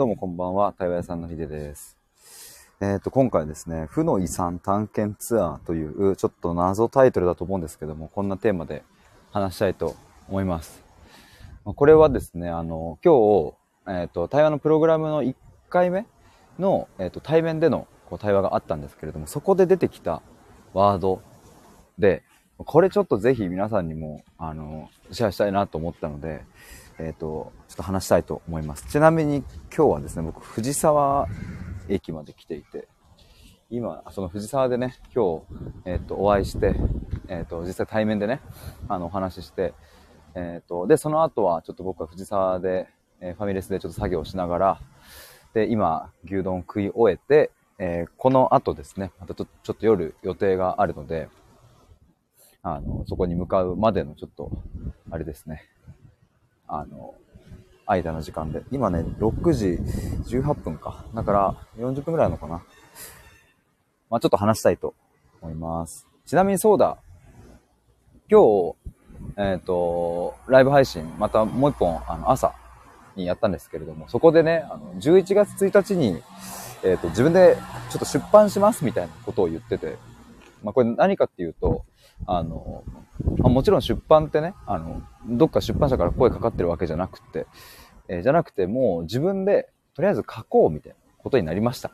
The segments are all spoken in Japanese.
どうもこんばんは、対話屋さんのひでです。えっ、ー、と、今回ですね、負の遺産探検ツアーという、ちょっと謎タイトルだと思うんですけども、こんなテーマで話したいと思います。これはですね、あの、今日、えっ、ー、と、対話のプログラムの1回目の、えっ、ー、と、対面でのこう対話があったんですけれども、そこで出てきたワードで、これちょっとぜひ皆さんにも、あの、シェアしたいなと思ったので、えっ、ー、と、ちょっと話したいと思います。ちなみに今日はですね、僕、藤沢駅まで来ていて、今、その藤沢でね、今日、えっ、ー、と、お会いして、えっ、ー、と、実際対面でね、あの、お話しして、えっ、と、で、その後は、ちょっと僕は藤沢で、えファミレスでちょっと作業しながら、で、今、牛丼食い終えて、えこの後ですね、またちょちょっと夜予定があるので、あの、そこに向かうまでのちょっと、あれですね、あの、間の時間で。今ね、6時18分か。だから40分くらいなのかな。まあちょっと話したいと思います。ちなみにそうだ。今日、えっ、ー、と、ライブ配信、またもう一本、あの、朝にやったんですけれども、そこでね、あの、11月1日に、えっ、ー、と、自分でちょっと出版しますみたいなことを言ってて、まあこれ何かっていうと、あの、まあ、もちろん出版ってね、あの、どっか出版社から声かかってるわけじゃなくて、えー、じゃなくてもう自分でとりあえず書こうみたいなことになりました。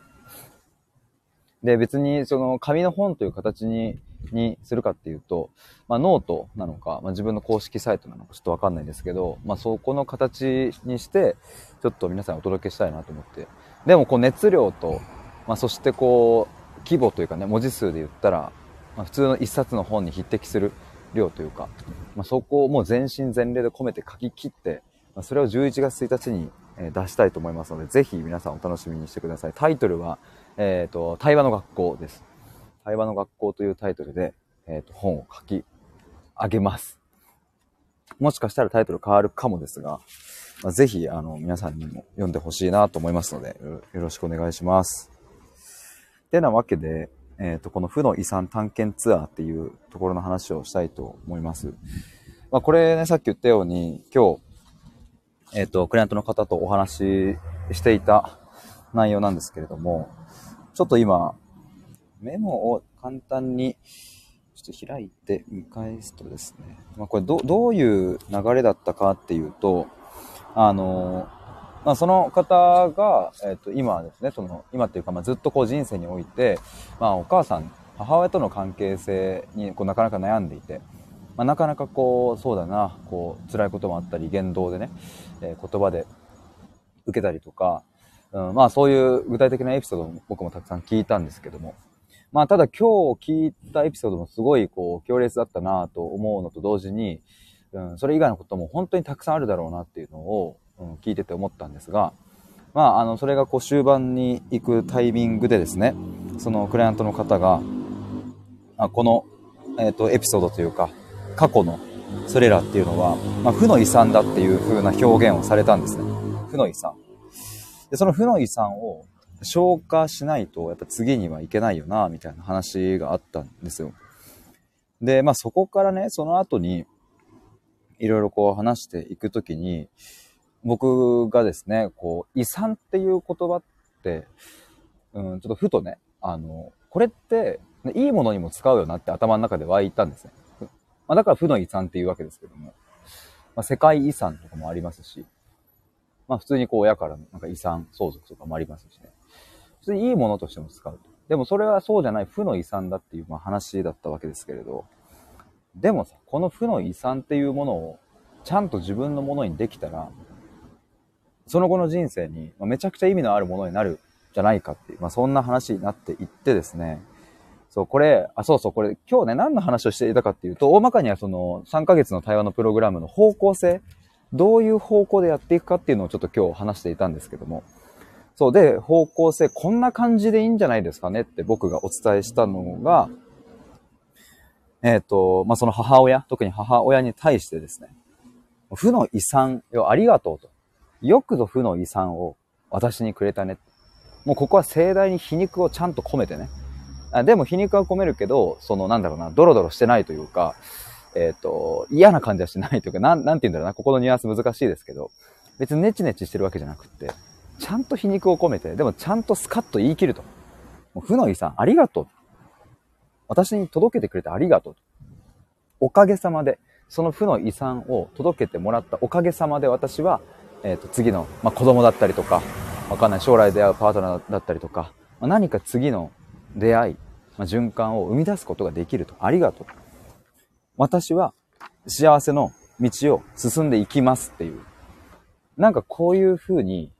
で、別にその紙の本という形に、にするかっていうと、まあノートなのか、まあ自分の公式サイトなのかちょっとわかんないんですけど、まあそこの形にして、ちょっと皆さんにお届けしたいなと思って。でもこう熱量と、まあそしてこう、規模というかね、文字数で言ったら、まあ、普通の一冊の本に匹敵する量というか、まあ、そこをもう全身全霊で込めて書き切って、まあ、それを11月1日に出したいと思いますので、ぜひ皆さんお楽しみにしてください。タイトルは、えっ、ー、と、対話の学校です。対話の学校というタイトルで、えっ、ー、と、本を書き上げます。もしかしたらタイトル変わるかもですが、まあ、ぜひ、あの、皆さんにも読んでほしいなと思いますのでよ、ろしくお願いします。てなわけで、えっ、ー、と、この負の遺産探検ツアーっていうところの話をしたいと思います。まあ、これね、さっき言ったように、今日、えっ、ー、と、クライアントの方とお話ししていた内容なんですけれども、ちょっと今、メモを簡単に、ちょっと開いて見返すとですね、まあ、これど、どういう流れだったかっていうと、あの、まあ、その方が、えっ、と、今ですね、その、今っていうか、まあ、ずっとこう人生において、まあ、お母さん、母親との関係性に、こう、なかなか悩んでいて、まあ、なかなかこう、そうだな、こう、辛いこともあったり、言動でね、えー、言葉で受けたりとか、うん、まあ、そういう具体的なエピソードも僕もたくさん聞いたんですけども、まあ、ただ今日聞いたエピソードもすごい、こう、強烈だったなと思うのと同時に、うん、それ以外のことも本当にたくさんあるだろうなっていうのを、うん、聞いてて思ったんですが、まあ、あの、それがこう終盤に行くタイミングでですね、そのクライアントの方が、あこの、えっ、ー、と、エピソードというか、過去のそれらっていうのは、まあ、負の遺産だっていう風な表現をされたんですね。負の遺産。で、その負の遺産を消化しないと、やっぱ次にはいけないよな、みたいな話があったんですよ。で、まあそこからね、その後に、いろいろこう話していくときに、僕がですね、こう、遺産っていう言葉って、うん、ちょっとふとね、あの、これって、いいものにも使うよなって頭の中で湧いたんですね。まあ、だから負の遺産っていうわけですけども、まあ、世界遺産とかもありますし、まあ普通にこう親からのなんか遺産相続とかもありますしね。普通にいいものとしても使うと。でもそれはそうじゃない負の遺産だっていうまあ話だったわけですけれど、でもさ、この負の遺産っていうものをちゃんと自分のものにできたら、その後の人生にまめちゃくちゃ意味のあるものになるじゃないかっていう、まあ、そんな話になっていってですね、そう、これ、あ、そうそう、これ、今日ね、何の話をしていたかっていうと、大まかにはその、3ヶ月の対話のプログラムの方向性、どういう方向でやっていくかっていうのをちょっと今日話していたんですけども、そうで、方向性、こんな感じでいいんじゃないですかねって僕がお伝えしたのが、えっ、ー、と、まあ、その母親、特に母親に対してですね、負の遺産をありがとうと。よくぞ負の遺産を私にくれたね。もうここは盛大に皮肉をちゃんと込めてね。あでも皮肉は込めるけど、そのなんだろうな、ドロドロしてないというか、えっ、ー、と、嫌な感じはしないというか、なん、なんて言うんだろうな、ここのニュアンス難しいですけど、別にネチネチしてるわけじゃなくって、ちゃんと皮肉を込めて、でもちゃんとスカッと言い切ると。もう負の遺産、ありがとう。私に届けてくれてありがとう。おかげさまで、その負の遺産を届けてもらったおかげさまで私は、え、ー、と、次の、まあ、子供だったりとか、わかんない将来出会うパートナーだったりとか、まあ、何か次の出会い、まあ、循環を生み出すことができると。ありがとう。私は幸せの道を進んでいきますっていう。なんかこういう風に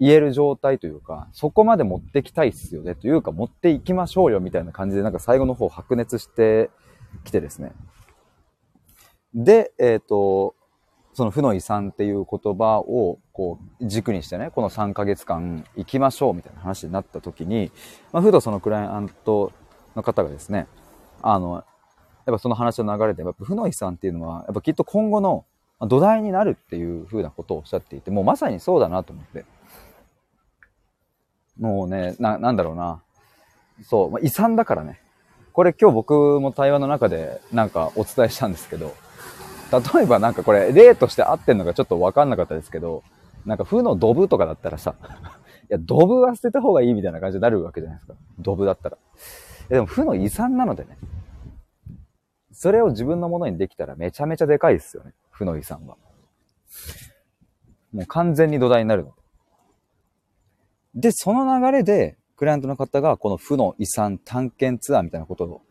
言える状態というか、そこまで持ってきたいっすよねというか持っていきましょうよみたいな感じでなんか最後の方白熱してきてですね。で、えっ、ー、と、その負の遺産っていう言葉をこう軸にしてね、この3ヶ月間行きましょうみたいな話になった時に、まあ、ふとそのクライアントの方がですね、あの、やっぱその話の流れで、やっぱ負の遺産っていうのは、やっぱきっと今後の土台になるっていう風なことをおっしゃっていて、もうまさにそうだなと思って。もうね、な、なんだろうな。そう、まあ、遺産だからね。これ今日僕も対話の中でなんかお伝えしたんですけど、例えばなんかこれ例として合ってんのかちょっとわかんなかったですけど、なんか負のドブとかだったらさ、いや、ドブは捨てた方がいいみたいな感じになるわけじゃないですか。ドブだったら。でも負の遺産なのでね。それを自分のものにできたらめちゃめちゃでかいですよね。負の遺産は。もう完全に土台になるので。で、その流れで、クライアントの方がこの負の遺産探検ツアーみたいなこと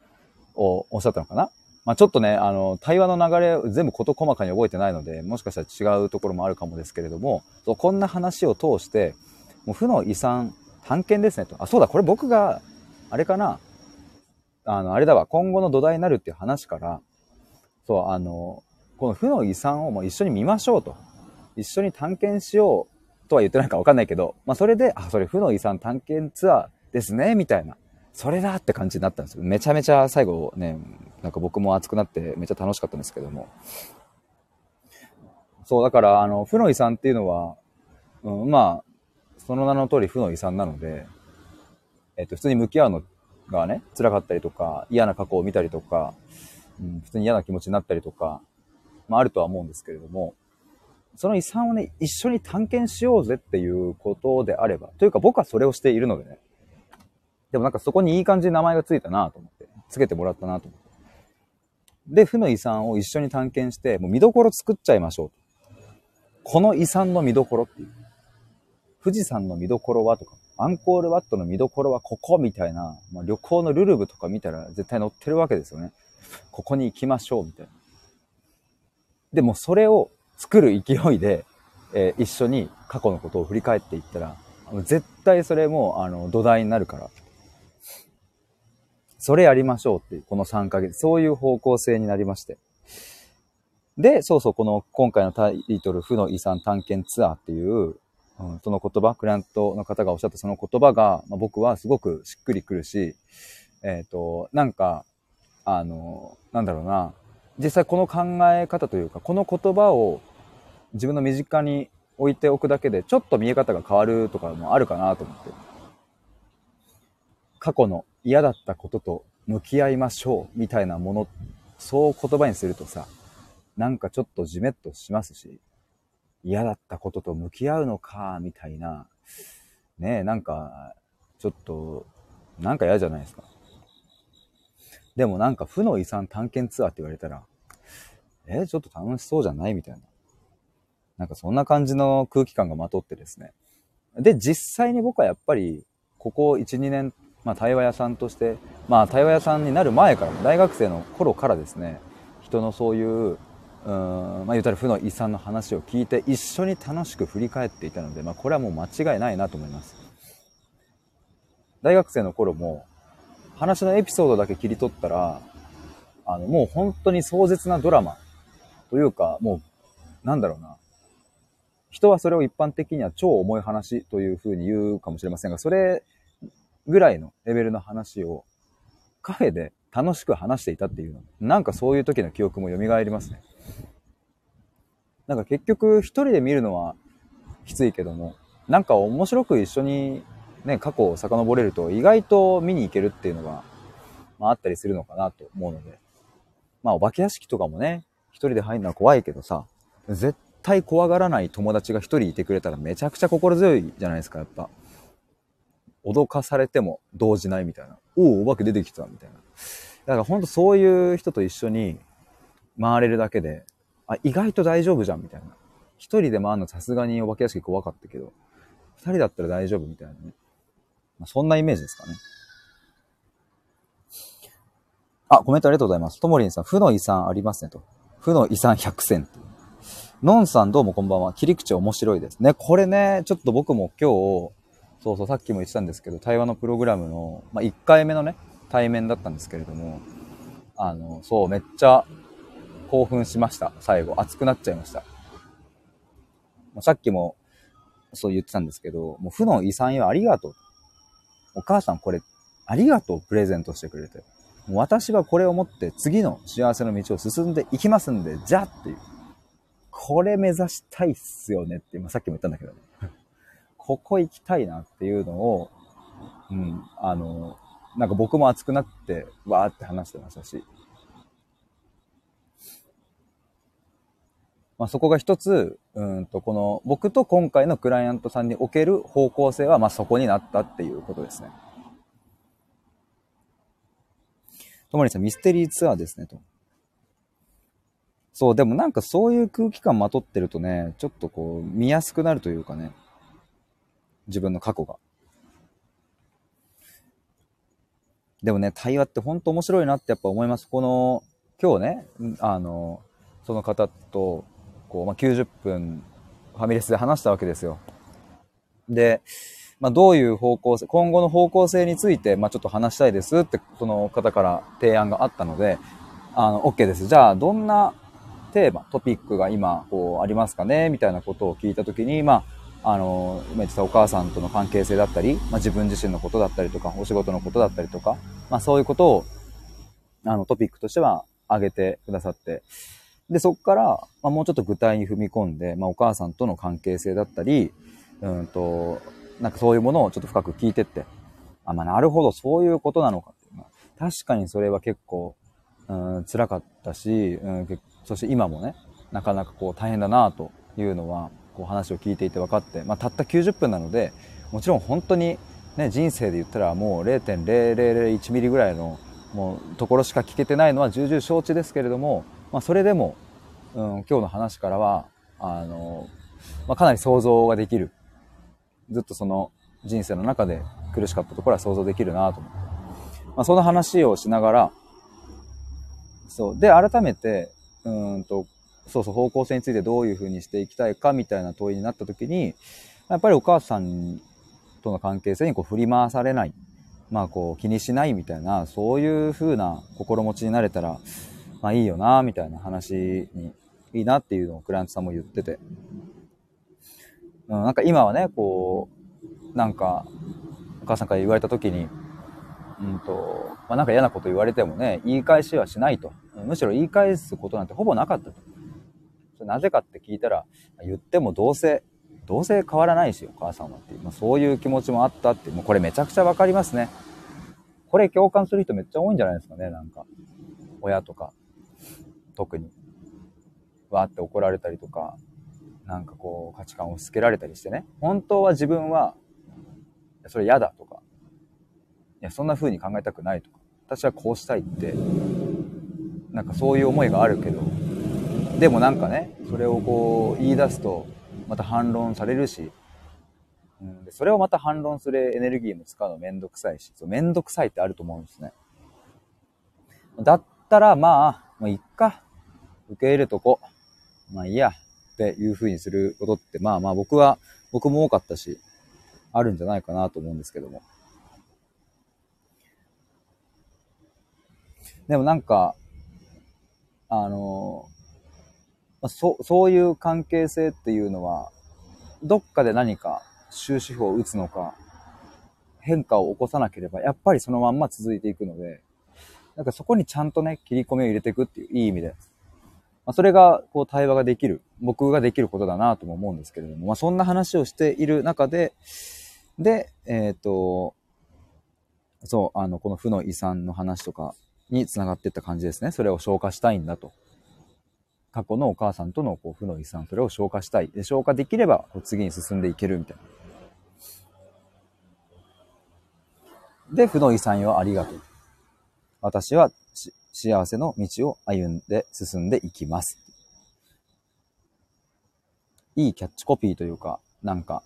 をおっしゃったのかな？まあ、ちょっとね、あの、対話の流れ全部事細かに覚えてないので、もしかしたら違うところもあるかもですけれども、そうこんな話を通して、もう負の遺産探検ですねと。あ、そうだ、これ僕が、あれかな、あの、あれだわ、今後の土台になるっていう話から、そう、あの、この負の遺産をもう一緒に見ましょうと。一緒に探検しようとは言ってないかわかんないけど、まあそれで、あ、それ負の遺産探検ツアーですね、みたいな。それだって感じになったんですよ。めちゃめちゃ最後ね、なんか僕も熱くなってめっちゃ楽しかったんですけども。そう、だから、あの、負の遺産っていうのは、うん、まあ、その名の通り負の遺産なので、えっと、普通に向き合うのがね、辛かったりとか、嫌な過去を見たりとか、うん、普通に嫌な気持ちになったりとか、まああるとは思うんですけれども、その遺産をね、一緒に探検しようぜっていうことであれば、というか僕はそれをしているのでね、でもなんかそこにいい感じに名前がついたなと思って、つけてもらったなと思って。で、負の遺産を一緒に探検して、もう見どころ作っちゃいましょう。この遺産の見どころっていう。富士山の見どころはとか、アンコールワットの見どころはここみたいな、まあ、旅行のルルブとか見たら絶対載ってるわけですよね。ここに行きましょうみたいな。でもそれを作る勢いで、えー、一緒に過去のことを振り返っていったら、絶対それもあの土台になるから。それやりましょうっていう、この3ヶ月、そういう方向性になりまして。で、そうそう、この今回のタイトル、負の遺産探検ツアーっていう、うん、その言葉、クライアントの方がおっしゃったその言葉が、まあ、僕はすごくしっくりくるし、えっ、ー、と、なんか、あの、なんだろうな、実際この考え方というか、この言葉を自分の身近に置いておくだけで、ちょっと見え方が変わるとかもあるかなと思って。過去の嫌だったことと向き合いましょうみたいなもの、そう言葉にするとさ、なんかちょっとじめっとしますし、嫌だったことと向き合うのか、みたいな、ねえ、なんか、ちょっと、なんか嫌じゃないですか。でもなんか負の遺産探検ツアーって言われたら、えちょっと楽しそうじゃない？みたいな。なんかそんな感じの空気感がまとってですね。で、実際に僕はやっぱり、ここ1、2年まあ、対話屋さんとして、まあ、対話屋さんになる前から、大学生の頃からですね、人のそういう、うん、まあ、言うたら負の遺産の話を聞いて、一緒に楽しく振り返っていたので、まあ、これはもう間違いないなと思います。大学生の頃も、話のエピソードだけ切り取ったら、あの、もう本当に壮絶なドラマというか、もう、なんだろうな。人はそれを一般的には超重い話というふうに言うかもしれませんが、それぐらいのレベルの話をカフェで楽しく話していたっていうの。なんかそういう時の記憶も蘇りますね。なんか結局一人で見るのはきついけども、なんか面白く一緒にね、過去を遡れると意外と見に行けるっていうのが、まあ、あったりするのかなと思うので。まあお化け屋敷とかもね、一人で入るのは怖いけどさ、絶対怖がらない友達が一人いてくれたらめちゃくちゃ心強いじゃないですか、やっぱ。脅かされても動じないみたいな。おお、お化け出てきたみたいな。だからほんとそういう人と一緒に回れるだけで、あ、意外と大丈夫じゃんみたいな。一人で回るのさすがにお化け屋敷怖かったけど、二人だったら大丈夫みたいなね。まあ、そんなイメージですかね。あ、コメントありがとうございます。ともりんさん、負の遺産ありますねと。負の遺産100選。のんさんどうもこんばんは。切り口面白いですね。これね、ちょっと僕も今日、そうそう、さっきも言ってたんですけど、対話のプログラムの、まあ、1回目のね、対面だったんですけれども、あの、そう、めっちゃ興奮しました。最後。熱くなっちゃいました。さっきも、そう言ってたんですけど、もう負の遺産よありがとう。お母さんこれ、ありがとうプレゼントしてくれて。もう私はこれを持って次の幸せの道を進んでいきますんで、じゃっていう。これ目指したいっすよねって、今さっきも言ったんだけどね。ここ行きたいなっていうのを、うん、あの、なんか僕も熱くなって、わーって話してましたし。まあ、そこが一つ、うんと、この、僕と今回のクライアントさんにおける方向性は、まあ、そこになったっていうことですね。ともりさん、ミステリーツアーですね、と。そう、でもなんかそういう空気感まとってるとね、ちょっとこう、見やすくなるというかね、自分の過去が。でもね、対話って本当面白いなってやっぱ思います。この、今日ね、あの、その方と、こう、まあ、90分ファミレスで話したわけですよ。で、まあ、どういう方向性、今後の方向性について、まあ、ちょっと話したいですって、その方から提案があったので、あの、OK です。じゃあ、どんなテーマ、トピックが今、こう、ありますかねみたいなことを聞いたときに、まあ、あの、今言ってたお母さんとの関係性だったり、まあ、自分自身のことだったりとか、お仕事のことだったりとか、まあ、そういうことを、あの、トピックとしては挙げてくださって、で、そこから、まあ、もうちょっと具体に踏み込んで、まあ、お母さんとの関係性だったり、うんと、なんかそういうものをちょっと深く聞いてって、あ、まあ、なるほど、そういうことなのかっていうのは、確かにそれは結構、うん、辛かったし、うん、そして今もね、なかなかこう大変だなというのは、こう話を聞いていて分かって、まあ、たった90分なので、もちろん本当にね、人生で言ったらもう0.0001ミリぐらいのもうところしか聞けてないのは重々承知ですけれども、まあ、それでも、うん、今日の話からは、あの、まあ、かなり想像ができる。ずっとその人生の中で苦しかったところは想像できるなと思って。まあ、その話をしながら、そう。で、改めて、うんと、そうそう、方向性についてどういうふうにしていきたいかみたいな問いになった時に、やっぱりお母さんとの関係性にこう振り回されない。まあこう気にしないみたいな、そういう風な心持ちになれたら、まあいいよな、みたいな話に、いいなっていうのをクライアントさんも言ってて。うん、なんか今はね、こう、なんか、お母さんから言われた時に、うんと、まあ、なんか嫌なこと言われてもね、言い返しはしないと。むしろ言い返すことなんてほぼなかったと。なぜかって聞いたら、言ってもどうせ、どうせ変わらないし、お母さんはっていう、まあ、そういう気持ちもあったって、もうこれめちゃくちゃわかりますね。これ共感する人めっちゃ多いんじゃないですかね、なんか。親とか。特に、わーって怒られたりとか、なんかこう価値観を押し付けられたりしてね、本当は自分は、それ嫌だとか、いや、そんな風に考えたくないとか、私はこうしたいって、なんかそういう思いがあるけど、でもなんかね、それをこう言い出すと、また反論されるし、うん、でそれをまた反論するエネルギーも使うのめんどくさいし、そうめんどくさいってあると思うんですね。だったらまあ、もういっか。受け入れとこ。まあいいや。っていう風にすることって、まあまあ僕は、僕も多かったし、あるんじゃないかなと思うんですけども。でもなんか、あの、まそそういう関係性っていうのは、どっかで何か終止符を打つのか、変化を起こさなければ、やっぱりそのまんま続いていくので、なんかそこにちゃんとね、切り込みを入れていくっていういい意味で。まあ、それが、こう、対話ができる、僕ができることだなとも思うんですけれども、まあ、そんな話をしている中で、で、えっ、ー、と、そう、あの、この負の遺産の話とかにつながっていった感じですね。それを消化したいんだと。過去のお母さんとのこう負の遺産、それを消化したい。で、消化できればこう次に進んでいけるみたいな。で、負の遺産よありがとう。私は幸せの道を歩んで進んでいきます。いいキャッチコピーというか、なんか、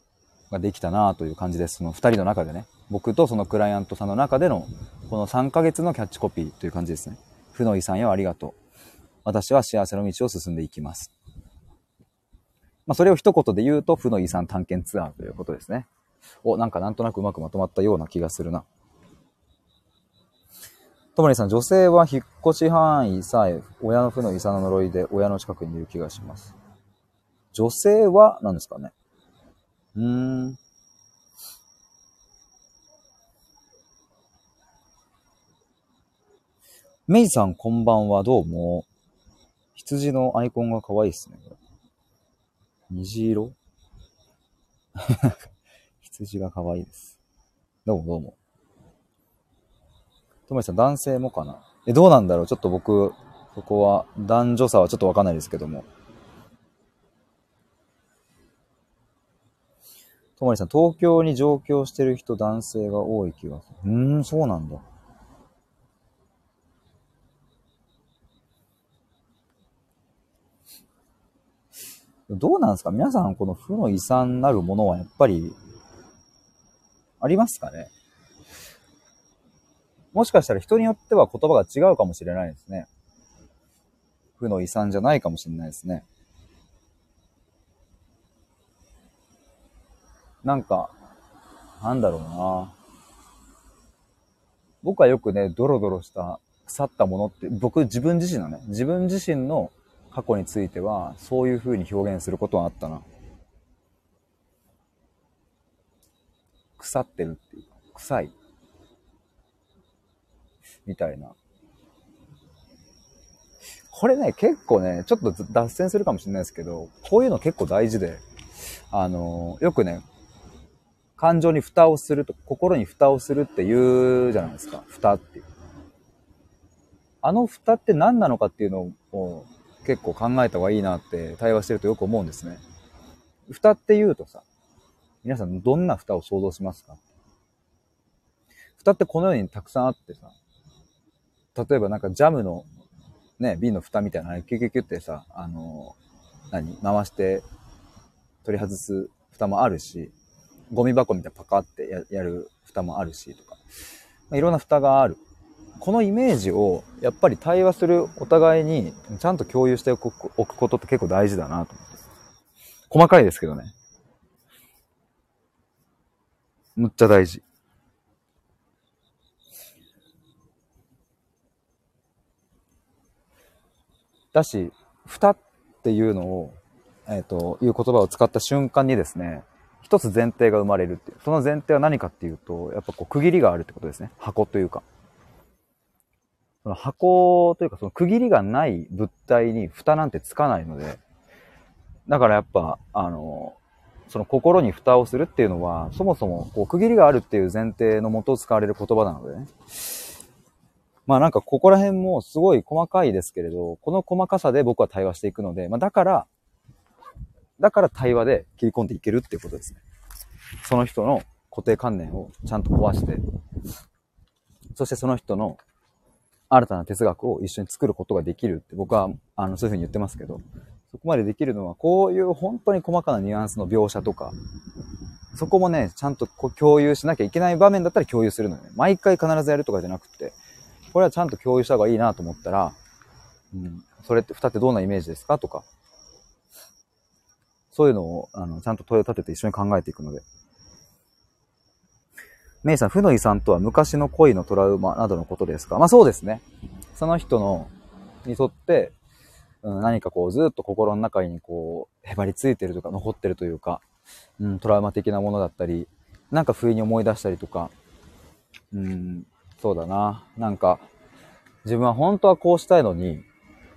ができたなという感じです。その二人の中でね。僕とそのクライアントさんの中での、この3ヶ月のキャッチコピーという感じですね。負の遺産よありがとう。私は幸せの道を進んでいきます。まあ、それを一言で言うと、負の遺産探検ツアーということですね。お、なんかなんとなくうまくまとまったような気がするな。ともりさん、女性は引っ越し範囲さえ、親の負の遺産の呪いで親の近くにいる気がします。女性は何ですかねうーん。メイさんこんばんは、どうも。羊のアイコンが可愛いですね、これ。虹色？羊が可愛いです。どうもどうも。ともりさん、男性もかな？え、どうなんだろう？ちょっと僕、そこは、男女差はちょっとわかんないですけども。ともりさん、東京に上京してる人、男性が多い気がする。うーん、そうなんだ。どうなんですか？皆さん、この負の遺産なるものはやっぱり、ありますかね？もしかしたら人によっては言葉が違うかもしれないですね。負の遺産じゃないかもしれないですね。なんか、なんだろうな僕はよくね、ドロドロした腐ったものって、僕自分自身のね、自分自身の過去については、そういう風に表現することはあったな。腐ってるっていうか、臭い。みたいな。これね、結構ね、ちょっと脱線するかもしれないですけど、こういうの結構大事で、あの、よくね、感情に蓋をすると、心に蓋をするって言うじゃないですか。蓋っていう。あの蓋って何なのかっていうのを結構考えた方がいいなって対話してるとよく思うんですね。蓋って言うとさ、皆さんどんな蓋を想像しますか？蓋ってこの世にたくさんあってさ、例えばなんかジャムのね、瓶の蓋みたいなのキュキュキュってさ、あの何回して取り外す蓋もあるし、ゴミ箱みたいなパカってやる蓋もあるしとか、まあ、いろんな蓋がある。このイメージをやっぱり対話するお互いにちゃんと共有しておくことって結構大事だなと思って。細かいですけどね。むっちゃ大事。だし、蓋っていうのを、えっ、ー、と、いう言葉を使った瞬間にですね、一つ前提が生まれるっていう。その前提は何かっていうと、やっぱこう区切りがあるってことですね。箱というか。その箱というかその区切りがない物体に蓋なんてつかないので、だからやっぱ、あの、その心に蓋をするっていうのは、そもそもこう区切りがあるっていう前提のもと使われる言葉なのでね。まあなんかここら辺もすごい細かいですけれど、この細かさで僕は対話していくので、まあだから、だから対話で切り込んでいけるっていうことですね。その人の固定観念をちゃんと壊して、そしてその人の新たな哲学を一緒に作ることができるって僕は、あの、そういうふうに言ってますけど、そこまでできるのは、こういう本当に細かなニュアンスの描写とか、そこもね、ちゃんとこう共有しなきゃいけない場面だったら共有するのよね。毎回必ずやるとかじゃなくて、これはちゃんと共有した方がいいなと思ったら、うん、それって、二ってどんなイメージですかとか、そういうのを、あの、ちゃんと問いを立てて一緒に考えていくので、メイさん、負の遺産とは昔の恋のトラウマなどのことですか？まあそうですね。その人の、にとって、うん、何かこうずっと心の中にこう、へばりついてるとか残ってるというか、うん、トラウマ的なものだったり、なんか不意に思い出したりとか、うん、そうだな。なんか、自分は本当はこうしたいのに、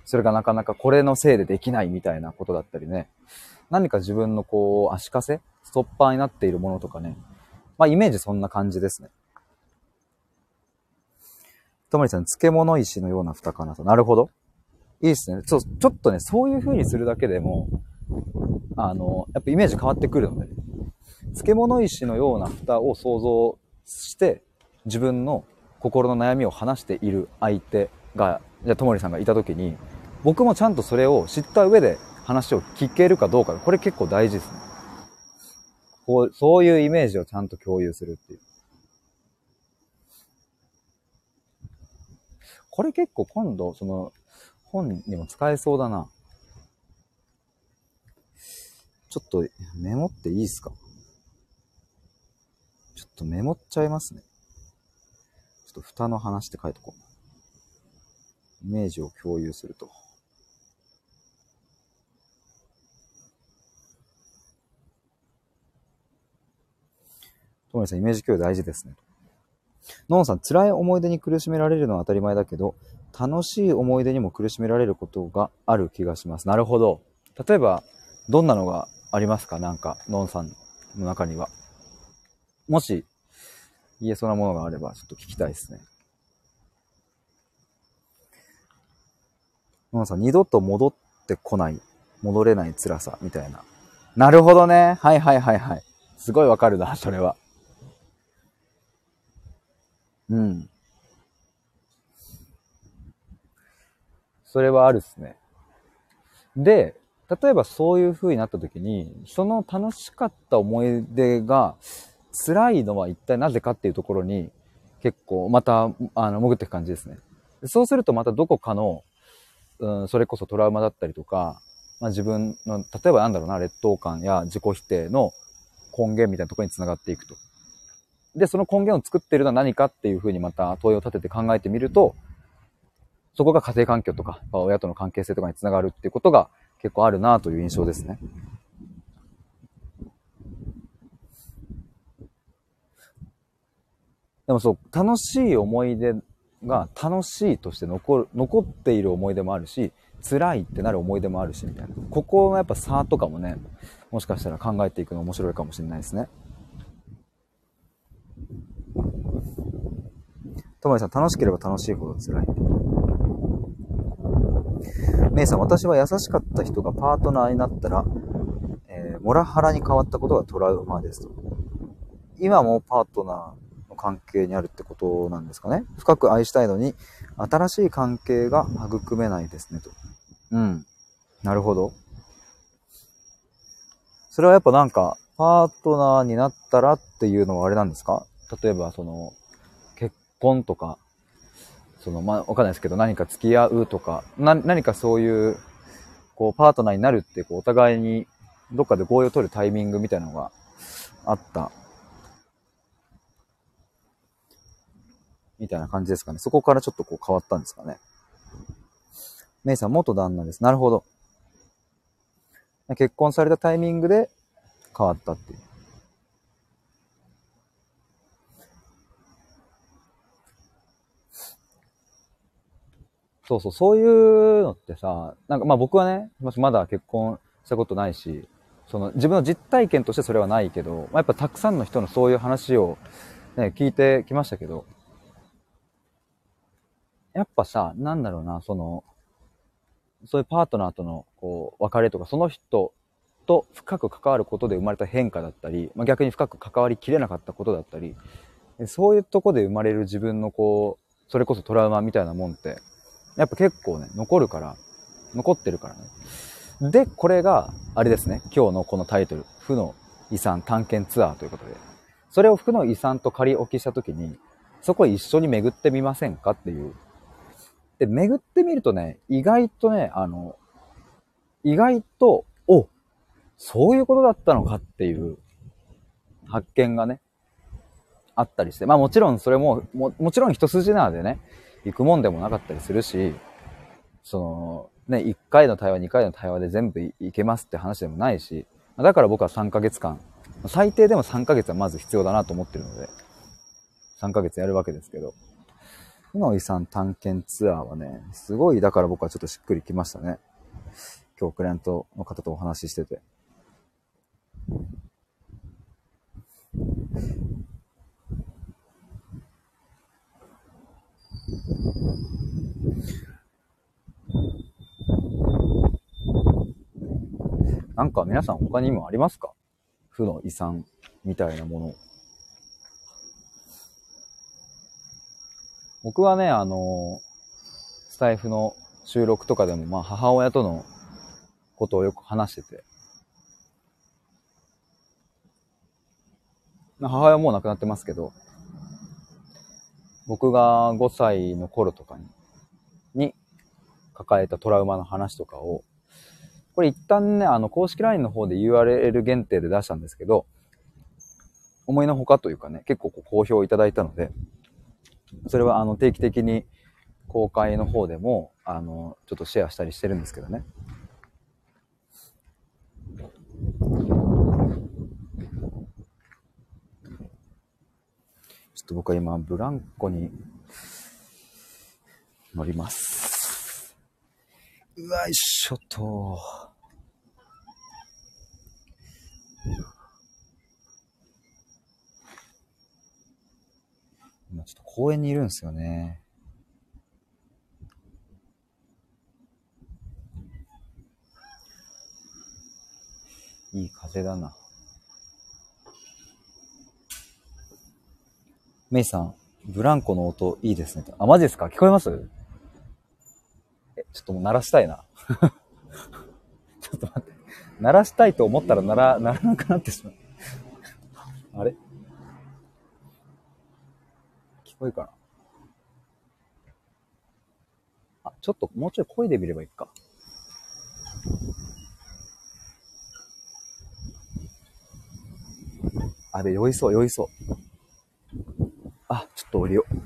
それがなかなかこれのせいでできないみたいなことだったりね。何か自分のこう、足かせ？ストッパーになっているものとかね。まあ、イメージそんな感じですね。ともりさん、漬物石のような蓋かなと。なるほど。いいっすね。ちょ、ちょっとね、そういう風にするだけでも、あの、やっぱイメージ変わってくるので、漬物石のような蓋を想像して、自分の心の悩みを話している相手が、じゃあ、ともりさんがいた時に、僕もちゃんとそれを知った上で話を聞けるかどうか、これ結構大事ですね。こう、そういうイメージをちゃんと共有するっていう。これ結構今度、その、本にも使えそうだな。ちょっとメモっていいですか？ちょっとメモっちゃいますね。ちょっと蓋の話って書いとこう。イメージを共有すると。トモリさん、イメージ共有大事ですね。ノンさん、辛い思い出に苦しめられるのは当たり前だけど、楽しい思い出にも苦しめられることがある気がします。なるほど。例えば、どんなのがありますか？なんか、ノンさんの中には。もし、言えそうなものがあれば、ちょっと聞きたいですね。ノンさん、二度と戻ってこない、戻れない辛さ、みたいな。なるほどね。はいはいはいはい。すごいわかるな、それは。うん。それはあるっすね。で、例えばそういう風になった時に、その楽しかった思い出が辛いのは一体なぜかっていうところに結構またあの潜っていく感じですね。そうするとまたどこかの、うん、それこそトラウマだったりとか、まあ、自分の、例えばなんだろうな、劣等感や自己否定の根源みたいなところにつながっていくと。で、その根源を作っているのは何かっていうふうにまた問いを立てて考えてみると、そこが家庭環境とか、親との関係性とかにつながるっていうことが結構あるなという印象ですね。でもそう、楽しい思い出が楽しいとして残る、残っている思い出もあるし、辛いってなる思い出もあるし、みたいな。ここのやっぱ差とかもね、もしかしたら考えていくの面白いかもしれないですね。ともりさん、楽しければ楽しいほど辛い。メイさん、私は優しかった人がパートナーになったら、えー、モラハラに変わったことがトラウマですと。今もパートナーの関係にあるってことなんですかね。深く愛したいのに、新しい関係が育めないですねと。うん。なるほど。それはやっぱなんか、パートナーになったらっていうのはあれなんですか？例えばその、結婚とか、その、まあ、わかんないですけど、何か付き合うとか、な、何かそういう、こう、パートナーになるって、こう、お互いに、どっかで合意を取るタイミングみたいなのがあった。みたいな感じですかね。そこからちょっとこう変わったんですかね。メイさん、元旦那です。なるほど。結婚されたタイミングで変わったっていう。そうそう、そういうのってさ、なんかまあ僕はね、まだ結婚したことないし、その自分の実体験としてそれはないけど、まあ、やっぱたくさんの人のそういう話を、ね、聞いてきましたけど、やっぱさ、なんだろうな、その、そういうパートナーとのこう別れとか、その人と深く関わることで生まれた変化だったり、まあ、逆に深く関わりきれなかったことだったり、そういうとこで生まれる自分のこう、それこそトラウマみたいなもんって、やっぱ結構ね、残るから、残ってるからね。で、これが、あれですね、今日のこのタイトル、負の遺産探検ツアーということで、それを負の遺産と仮置きしたときに、そこ一緒に巡ってみませんかっていう。で、巡ってみるとね、意外とね、あの、意外と、お、そういうことだったのかっていう発見がね、あったりして、まあもちろんそれも、ももちろん一筋縄でね、行くもんでもなかったりするし、その、ね、1回の対話、2回の対話で全部いけますって話でもないし、だから僕は3ヶ月間、最低でも3ヶ月はまず必要だなと思ってるので、3ヶ月やるわけですけど、負の遺産探検ツアーはね、すごい、だから僕はちょっとしっくりきましたね。今日クライアントの方とお話ししてて。なんか皆さん他にもありますか？負の遺産みたいなもの。僕はね、あの、スタイフの収録とかでも、まあ母親とのことをよく話してて。母親はもう亡くなってますけど、僕が5歳の頃とかに、に抱えたトラウマの話とかを、これ一旦ね、あの、公式 LINE の方で URL 限定で出したんですけど、思いのほかというかね、結構こう好評いただいたので、それはあの定期的に公開の方でも、あの、ちょっとシェアしたりしてるんですけどね。ちょっと僕は今、ブランコに乗ります。うわいしょと。今ちょっと公園にいるんですよね。いい風だな。メイさん、ブランコの音いいですね。あ、マジですか？聞こえます？え、ちょっともう鳴らしたいな。ちょっと待って。鳴らしたいと思ったら鳴ら、鳴らなくなってしまう。あれ？聞こえるかな？あ、ちょっともうちょい声で見ればいいか。あれ、酔いそう、酔いそう。あ、ちょっと降りよう。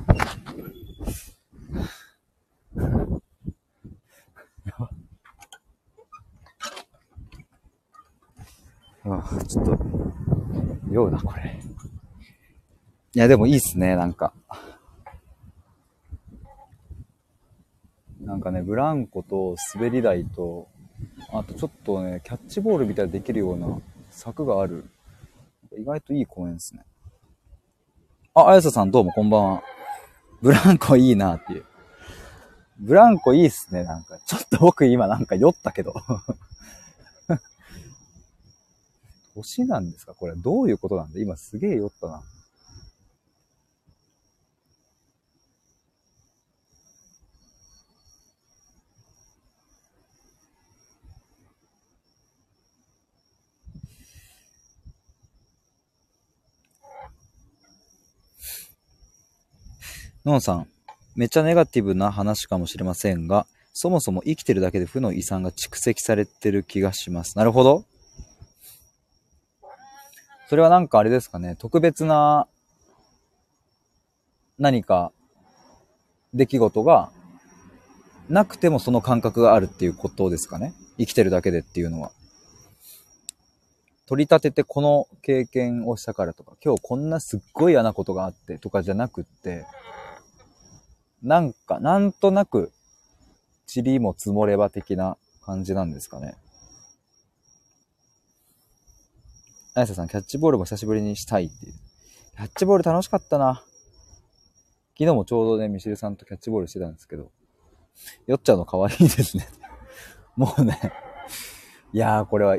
あ、ちょっと、酔うな、これ。いや、でもいいっすね、なんか。なんかね、ブランコと滑り台と、あとちょっとね、キャッチボールみたいにできるような柵がある。意外といい公園ですね。あ、あやささんどうもこんばんは。ブランコいいなっていう。ブランコいいっすね、なんか。ちょっと僕今なんか酔ったけど。年なんですか？これどういうことなんだ？今すげえ酔ったな。のんさん、めっちゃネガティブな話かもしれませんが、そもそも生きてるだけで負の遺産が蓄積されてる気がします。なるほど。それはなんかあれですかね、特別な何か出来事がなくてもその感覚があるっていうことですかね。生きてるだけでっていうのは。取り立ててこの経験をしたからとか、今日こんなすっごい嫌なことがあってとかじゃなくって、なんか、なんとなく、塵も積もれば的な感じなんですかね。あやささん、キャッチボールも久しぶりにしたいっていう。キャッチボール楽しかったな。昨日もちょうどね、ミシルさんとキャッチボールしてたんですけど、よっちゃんの可愛いですね。もうね、いやー、これは、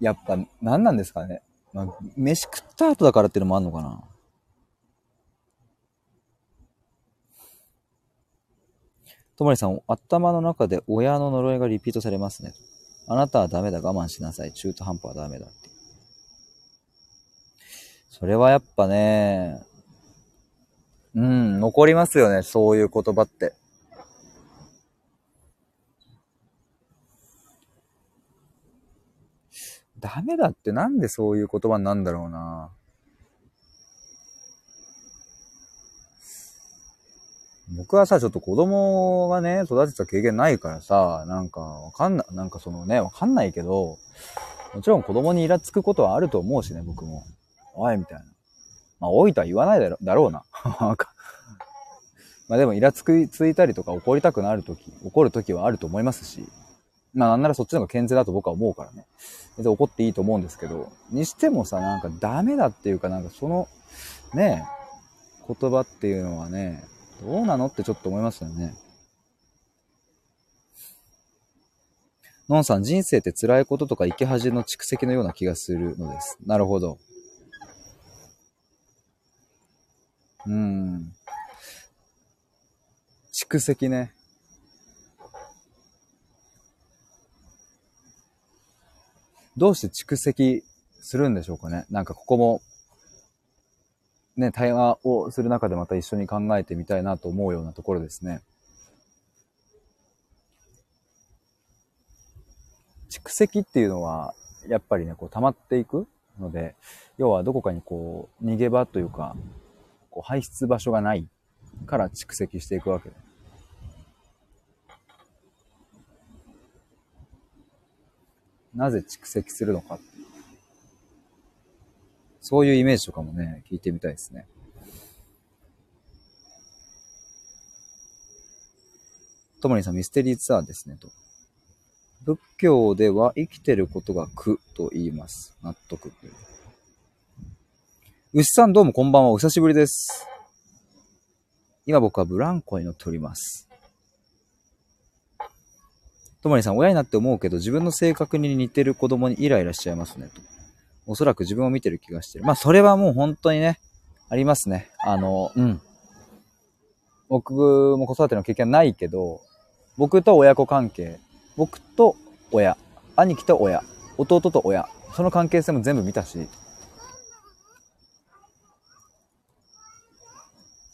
やっぱ、何なんですかね。まあ、飯食った後だからっていうのもあんのかな。ともりさん、頭の中で親の呪いがリピートされますね。あなたはダメだ、我慢しなさい。中途半端はダメだって。それはやっぱね、うん、残りますよね、そういう言葉って。ダメだってなんでそういう言葉になんだろうな。僕はさ、ちょっと子供がね、育てた経験ないからさ、なんかわかんな、なんかそのね、わかんないけど、もちろん子供にイラつくことはあると思うしね、僕も。おい、みたいな。まあ、おいとは言わないだろだろうな。まあでも、イラつく、ついたりとか怒りたくなるとき、怒るときはあると思いますし、まあなんならそっちの方が健全だと僕は思うからね。全然怒っていいと思うんですけど、にしてもさ、なんかダメだっていうか、なんかその、ね、言葉っていうのはね、どうなの？ってちょっと思いますよね。のんさん、人生って辛いこととか生き恥の蓄積のような気がするのです。なるほど。うん。蓄積ね。どうして蓄積するんでしょうかね。なんかここも、ね、対話をする中でまた一緒に考えてみたいなと思うようなところですね。蓄積っていうのは、やっぱりね、こう溜まっていくので、要はどこかにこう、逃げ場というか、こう排出場所がないから蓄積していくわけで。なぜ蓄積するのかっ。そういうイメージとかもね、聞いてみたいですね。ともりさん、ミステリーツアーですね、と。仏教では生きてることが苦と言います。納得。牛さんどうもこんばんは。お久しぶりです。今僕はブランコに乗っております。ともりさん、親になって思うけど、自分の性格に似てる子供にイライラしちゃいますね、と。おそらく自分を見てる気がしてる。まあ、それはもう本当にね、ありますね。あの、うん。僕も子育ての経験ないけど、僕と親子関係、僕と親、兄貴と親、弟と親、その関係性も全部見たし、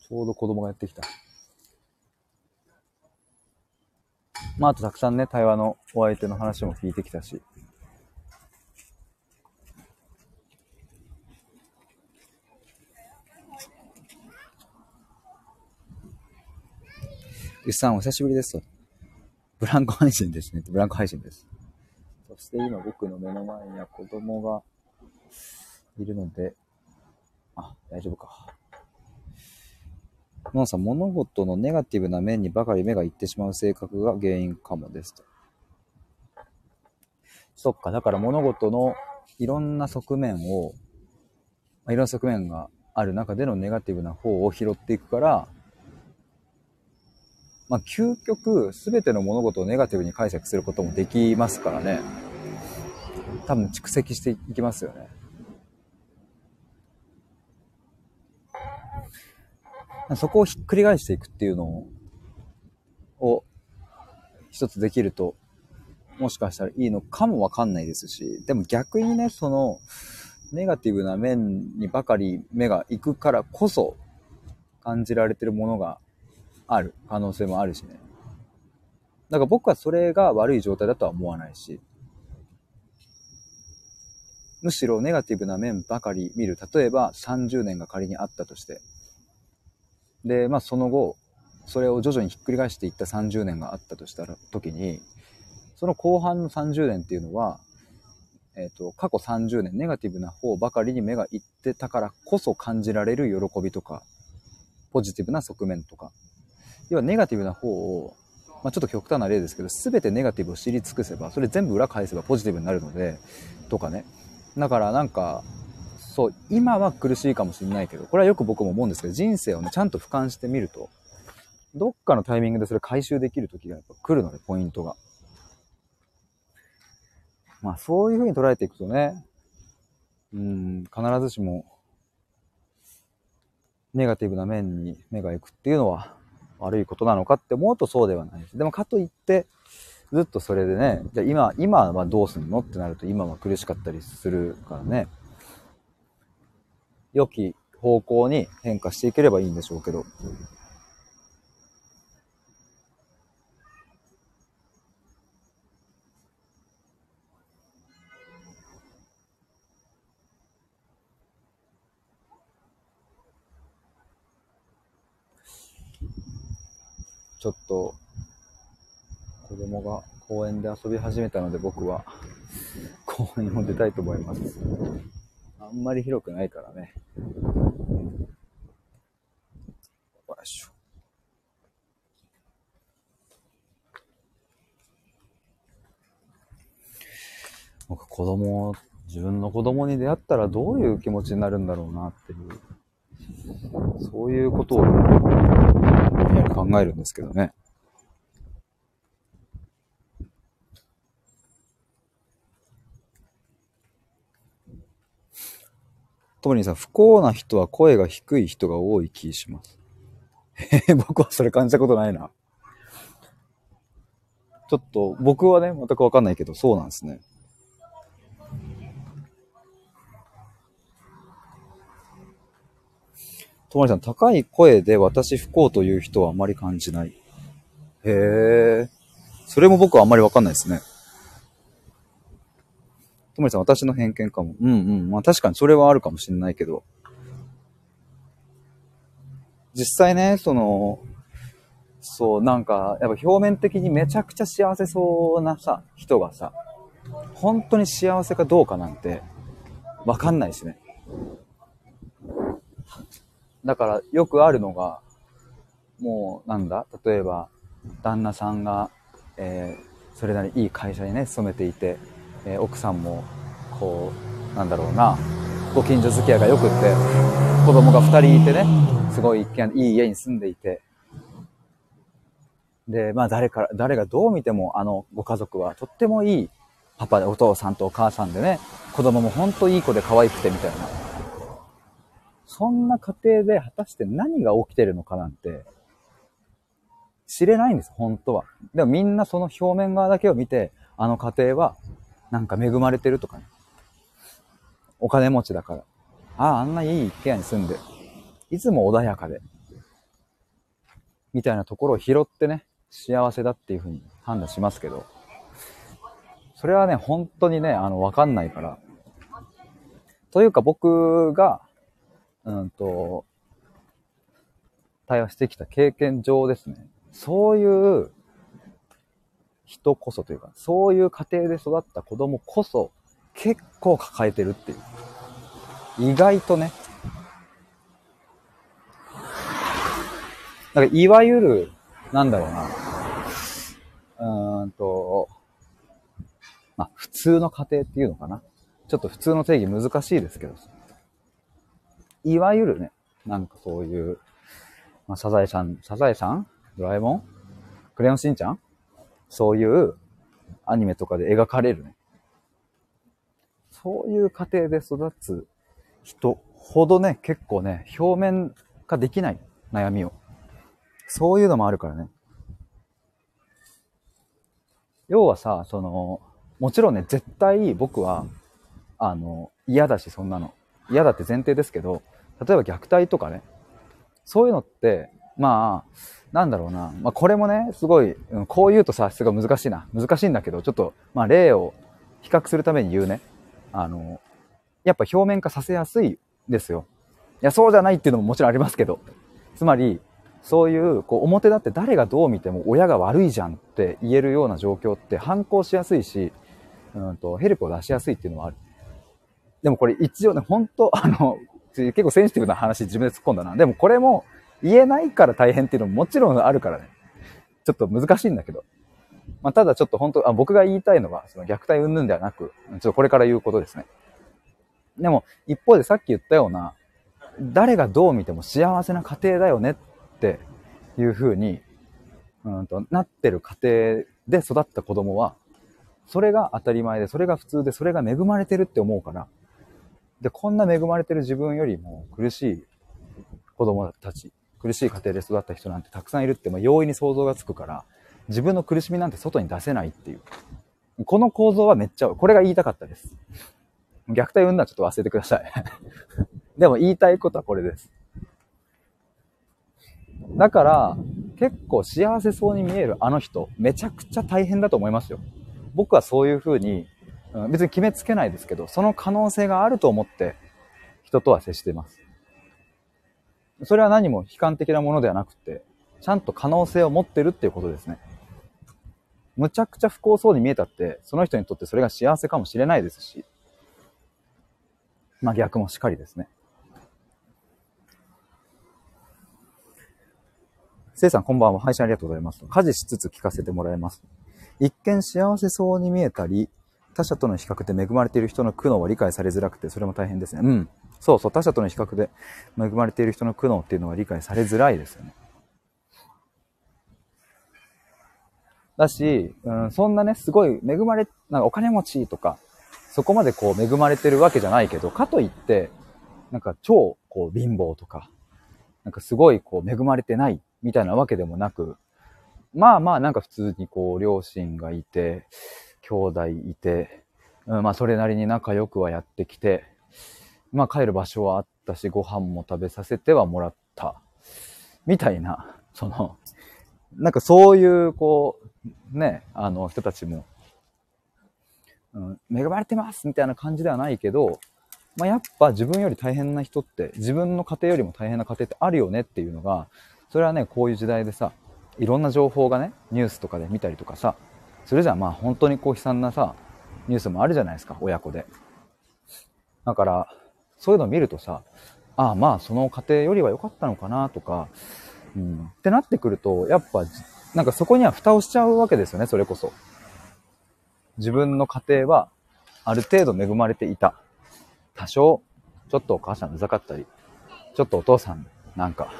ちょうど子供がやってきた。まあ、あとたくさんね、対話のお相手の話も聞いてきたし。さん、お久しぶりですと。ブランコ配信ですね。ブランコ配信です。そして今僕の目の前には子供がいるので、あ、大丈夫か。ノンさん、物事のネガティブな面にばかり目がいってしまう性格が原因かもですと。そっか、だから物事のいろんな側面を、いろんな側面がある中でのネガティブな方を拾っていくから、まあ、究極、すべての物事をネガティブに解釈することもできますからね。多分蓄積していきますよね。そこをひっくり返していくっていうのを、一つできると、もしかしたらいいのかもわかんないですし、でも逆にね、その、ネガティブな面にばかり目が行くからこそ、感じられてるものがある可能性もあるしね。だから僕はそれが悪い状態だとは思わないし、むしろネガティブな面ばかり見る。例えば30年が仮にあったとして、で、まあその後、それを徐々にひっくり返していった30年があったとした、時に、その後半の30年っていうのは、えっ、ー、と、過去30年、ネガティブな方ばかりに目がいってたからこそ感じられる喜びとか、ポジティブな側面とか。要はネガティブな方を、まあ、ちょっと極端な例ですけど、全てネガティブを知り尽くせば、それ全部裏返せばポジティブになるので、とかね。だからなんか、そう、今は苦しいかもしれないけど、これはよく僕も思うんですけど、人生をね、ちゃんと俯瞰してみると、どっかのタイミングでそれ回収できる時がやっぱ来るので、ポイントが。まあ、そういう風に捉えていくとね、うん、必ずしも、ネガティブな面に目が行くっていうのは悪いことなのかって思うとそうではないです。でもかといって、ずっとそれでね、じゃ今、今はどうすんのってなると今は苦しかったりするからね。良き方向に変化していければいいんでしょうけど。ちょっと子供が公園で遊び始めたので僕は 公園を出たいと思います。あんまり広くないからね。よいしょ。僕子供、自分の子供に出会ったらどういう気持ちになるんだろうなっていう、そういうことを考えるんですけどね。トさん、不幸な人は声が低い人が多い気します。僕はそれ感じたことないな。ちょっと、僕はね、全くわかんないけど、そうなんですね。ともりさん、高い声で私不幸という人はあまり感じない。へえ。それも僕はあんまりわかんないですね。ともりさん、私の偏見かも。うんうん。まあ確かにそれはあるかもしれないけど。実際ね、その、そう、なんか、やっぱ表面的にめちゃくちゃ幸せそうなさ、人がさ、本当に幸せかどうかなんて、わかんないしね。だから、よくあるのが、もう、なんだ？例えば、旦那さんが、えー、それなりにいい会社にね、勤めていて、えー、奥さんも、こう、なんだろうな、ご近所付き合いが良くって、子供が2人いてね、すごい一軒、いい家に住んでいて、で、まあ誰から、誰がどう見てもあのご家族はとってもいいパパでお父さんとお母さんでね、子供もほんといい子で可愛くてみたいな。そんな家庭で果たして何が起きてるのかなんて、知れないんです、本当は。でもみんなその表面側だけを見て、あの家庭はなんか恵まれてるとかね。お金持ちだから。ああ、あんないい一軒家に住んで、いつも穏やかで。みたいなところを拾ってね、幸せだっていうふうに判断しますけど、それはね、本当にね、あの、わかんないから。というか僕が、うんと、対話してきた経験上ですね、そういう人こそというか、そういう家庭で育った子供こそ結構抱えてるっていう。意外とね。なんかいわゆる、なんだろうな。うーんと、まあ、普通の家庭っていうのかな。ちょっと普通の定義難しいですけど、いわゆるね、なんかそういう、まあ、サザエさん、サザエさん？ドラえもん？クレヨンしんちゃん？そういうアニメとかで描かれるね。そういう家庭で育つ人ほどね、結構ね、表面化できない悩みを。そういうのもあるからね。要はさ、その、もちろんね、絶対僕は、あの、嫌だし、そんなの。嫌だって前提ですけど、例えば虐待とかね、そういうのって、まあ、なんだろうな。まあ、これもね、すごい、こう言うとさ、すごい難しいな。難しいんだけど、ちょっと、まあ、例を比較するために言うね。あの、やっぱ表面化させやすいですよ。いや、そうじゃないっていうのももちろんありますけど。つまり、そういう、こう、表だって誰がどう見ても親が悪いじゃんって言えるような状況って反抗しやすいし、うんと、ヘルプを出しやすいっていうのはある。でもこれ一応ね、本当あの、結構センシティブな話自分で突っ込んだな。でもこれも言えないから大変っていうのももちろんあるからね。ちょっと難しいんだけど。まあ、ただちょっと本当あ、僕が言いたいのは、その虐待云々ではなく、ちょっとこれから言うことですね。でも、一方でさっき言ったような、誰がどう見ても幸せな家庭だよねっていう風に、うんと、なってる家庭で育った子供は、それが当たり前で、それが普通で、それが恵まれてるって思うから、で、こんな恵まれてる自分よりも苦しい子供たち、苦しい家庭で育った人なんてたくさんいるって、まあ、容易に想像がつくから、自分の苦しみなんて外に出せないっていう。この構造はめっちゃ、これが言いたかったです。虐待産んだらちょっと忘れてください。でも言いたいことはこれです。だから、結構幸せそうに見えるあの人、めちゃくちゃ大変だと思いますよ。僕はそういうふうに、別に決めつけないですけど、その可能性があると思って人とは接しています。それは何も悲観的なものではなくて、ちゃんと可能性を持ってるっていうことですね。むちゃくちゃ不幸そうに見えたって、その人にとってそれが幸せかもしれないですし、まあ逆もしっかりですね。せいさんこんばんは。配信ありがとうございます。家事しつつ聞かせてもらいます。一見幸せそうに見えたり、他者との比較で恵まれている人の苦悩は理解されづらくて、それも大変ですね。うん。そうそう、他者との比較で恵まれている人の苦悩っていうのは理解されづらいですよね。だし、うん、そんなね、すごい恵まれ、なんかお金持ちとか、そこまでこう恵まれてるわけじゃないけど、かといって、なんか超こう貧乏とか、なんかすごいこう恵まれてないみたいなわけでもなく、まあまあなんか普通にこう両親がいて、兄弟いて、うん、まあそれなりに仲良くはやってきて、まあ帰る場所はあったし、ご飯も食べさせてはもらった。みたいな、その、なんかそういう、こう、ね、あの人たちも、うん、恵まれてますみたいな感じではないけど、まあ、やっぱ自分より大変な人って、自分の家庭よりも大変な家庭ってあるよねっていうのが、それはね、こういう時代でさ、いろんな情報がね、ニュースとかで見たりとかさ、それじゃまあ本当にこう悲惨なさ、ニュースもあるじゃないですか、親子で。だから、そういうのを見るとさ、ああまあその家庭よりは良かったのかなとか、うん、ってなってくると、やっぱ、なんかそこには蓋をしちゃうわけですよね、それこそ。自分の家庭は、ある程度恵まれていた。多少、ちょっとお母さんうざかったり、ちょっとお父さんなんか、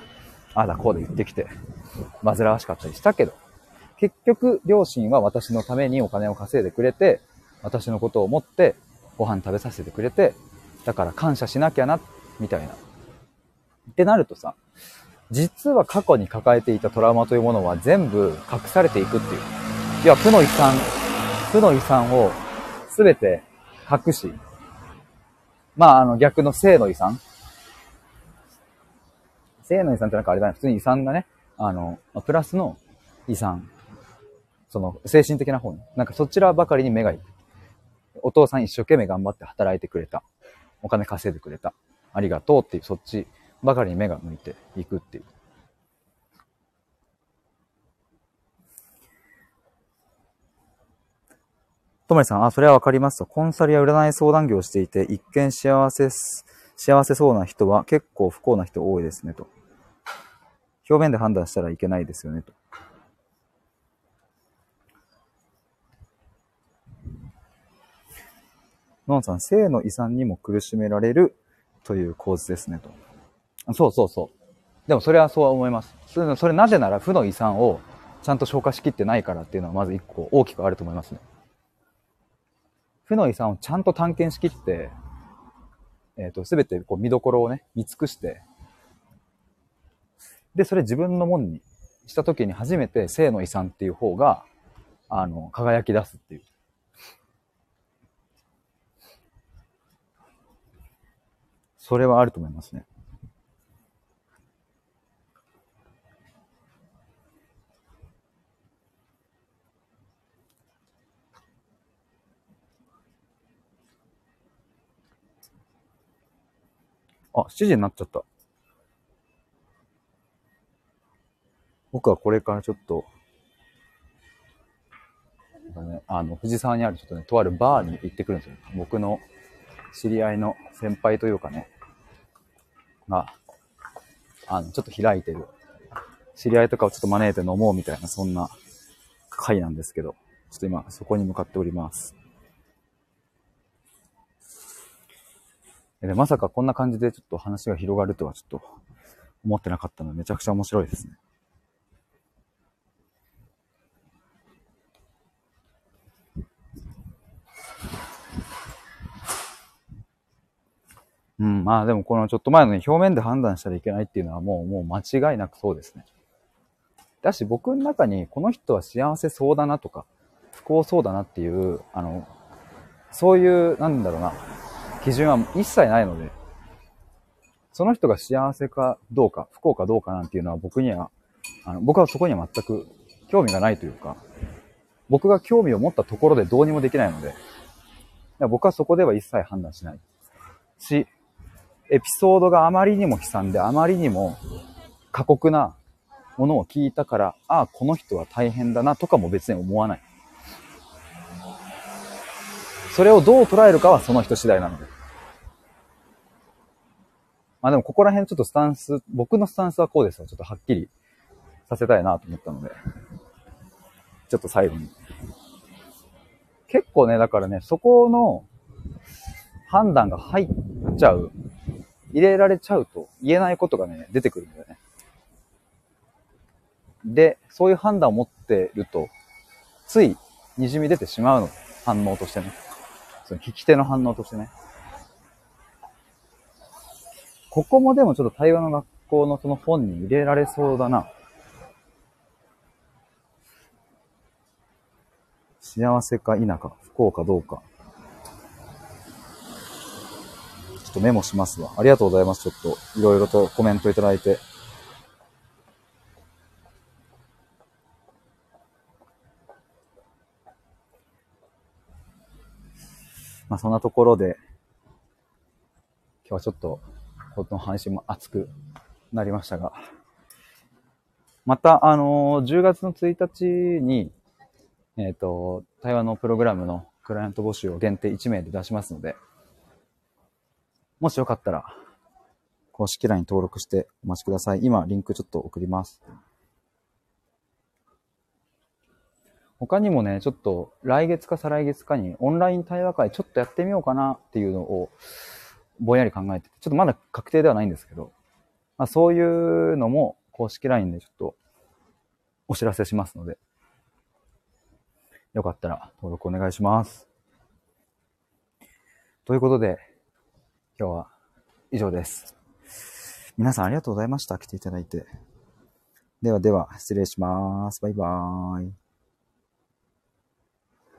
ああだこうで言ってきて、煩わしかったりしたけど、結局、両親は私のためにお金を稼いでくれて、私のことを思ってご飯食べさせてくれて、だから感謝しなきゃな、みたいな。ってなるとさ、実は過去に抱えていたトラウマというものは全部隠されていくっていう。いや、負の遺産、負の遺産を全て隠し、まあ、あの逆の性の遺産。性の遺産ってなんかあれだね、普通に遺産がね、あの、プラスの遺産。その精神的な方に。なんかそちらばかりに目がいく。お父さん一生懸命頑張って働いてくれた。お金稼いでくれた。ありがとうっていう、そっちばかりに目が向いていくっていう。ともりさん、あ、それはわかりますと。コンサルや占い相談業をしていて、一見幸せ、幸せそうな人は結構不幸な人多いですね、と。表面で判断したらいけないですよね、と。のんさん、性の遺産にも苦しめられるという構図ですね、と。そうそうそう。でもそれはそうは思います。それそれなぜなら負の遺産をちゃんと消化しきってないからっていうのはまず一個大きくあると思いますね。負の遺産をちゃんと探検しきって、えっ、ー、と、すべてこう見どころをね、見尽くして、で、それ自分のもんにした時に初めて性の遺産っていう方が、あの、輝き出すっていう。それはあると思いますね。あ、7時になっちゃった。僕はこれからちょっと、ね、あの、藤沢にあるちょっとね、とあるバーに行ってくるんですよ。僕の知り合いの先輩というかね、が、あの、ちょっと開いてる。知り合いとかをちょっと招いて飲もうみたいな、そんな会なんですけど、ちょっと今そこに向かっております。で、まさかこんな感じでちょっと話が広がるとはちょっと思ってなかったので、めちゃくちゃ面白いですね。うん、まあでもこのちょっと前のね、表面で判断したらいけないっていうのはもう、もう間違いなくそうですね。だし僕の中にこの人は幸せそうだなとか、不幸そうだなっていう、あの、そういう、なんだろうな、基準は一切ないので、その人が幸せかどうか、不幸かどうかなんていうのは僕には、あの僕はそこには全く興味がないというか、僕が興味を持ったところでどうにもできないので、僕はそこでは一切判断しないし、エピソードがあまりにも悲惨で、あまりにも過酷なものを聞いたから、ああ、この人は大変だなとかも別に思わない。それをどう捉えるかはその人次第なので。まあでもここら辺ちょっとスタンス、僕のスタンスはこうですよ。ちょっとはっきりさせたいなと思ったので。ちょっと最後に。結構ね、だからね、そこの判断が入っちゃう入れられちゃうと言えないことがね、出てくるんだよね。で、そういう判断を持ってると、つい滲み出てしまうの。反応としてね。その聞き手の反応としてね。ここもでもちょっと対話の学校のその本に入れられそうだな。幸せか否か、不幸かどうか。ちょっとメモしますわ。ありがとうございます。ちょっと、いろいろとコメントいただいて。まあそんなところで、今日はちょっと、この配信も熱くなりましたが、また、あのー、10月の1日に、えっ、と、対話のプログラムのクライアント募集を限定1名で出しますので、もしよかったら、公式 LINE 登録してお待ちください。今、リンクちょっと送ります。他にもね、ちょっと来月か再来月かにオンライン対話会ちょっとやってみようかなっていうのをぼんやり考えてて、ちょっとまだ確定ではないんですけど、まあそういうのも公式 LINE でちょっとお知らせしますので、よかったら登録お願いします。ということで、今日は以上です。皆さんありがとうございました。来ていただいて。ではでは、失礼します。バイバーイ。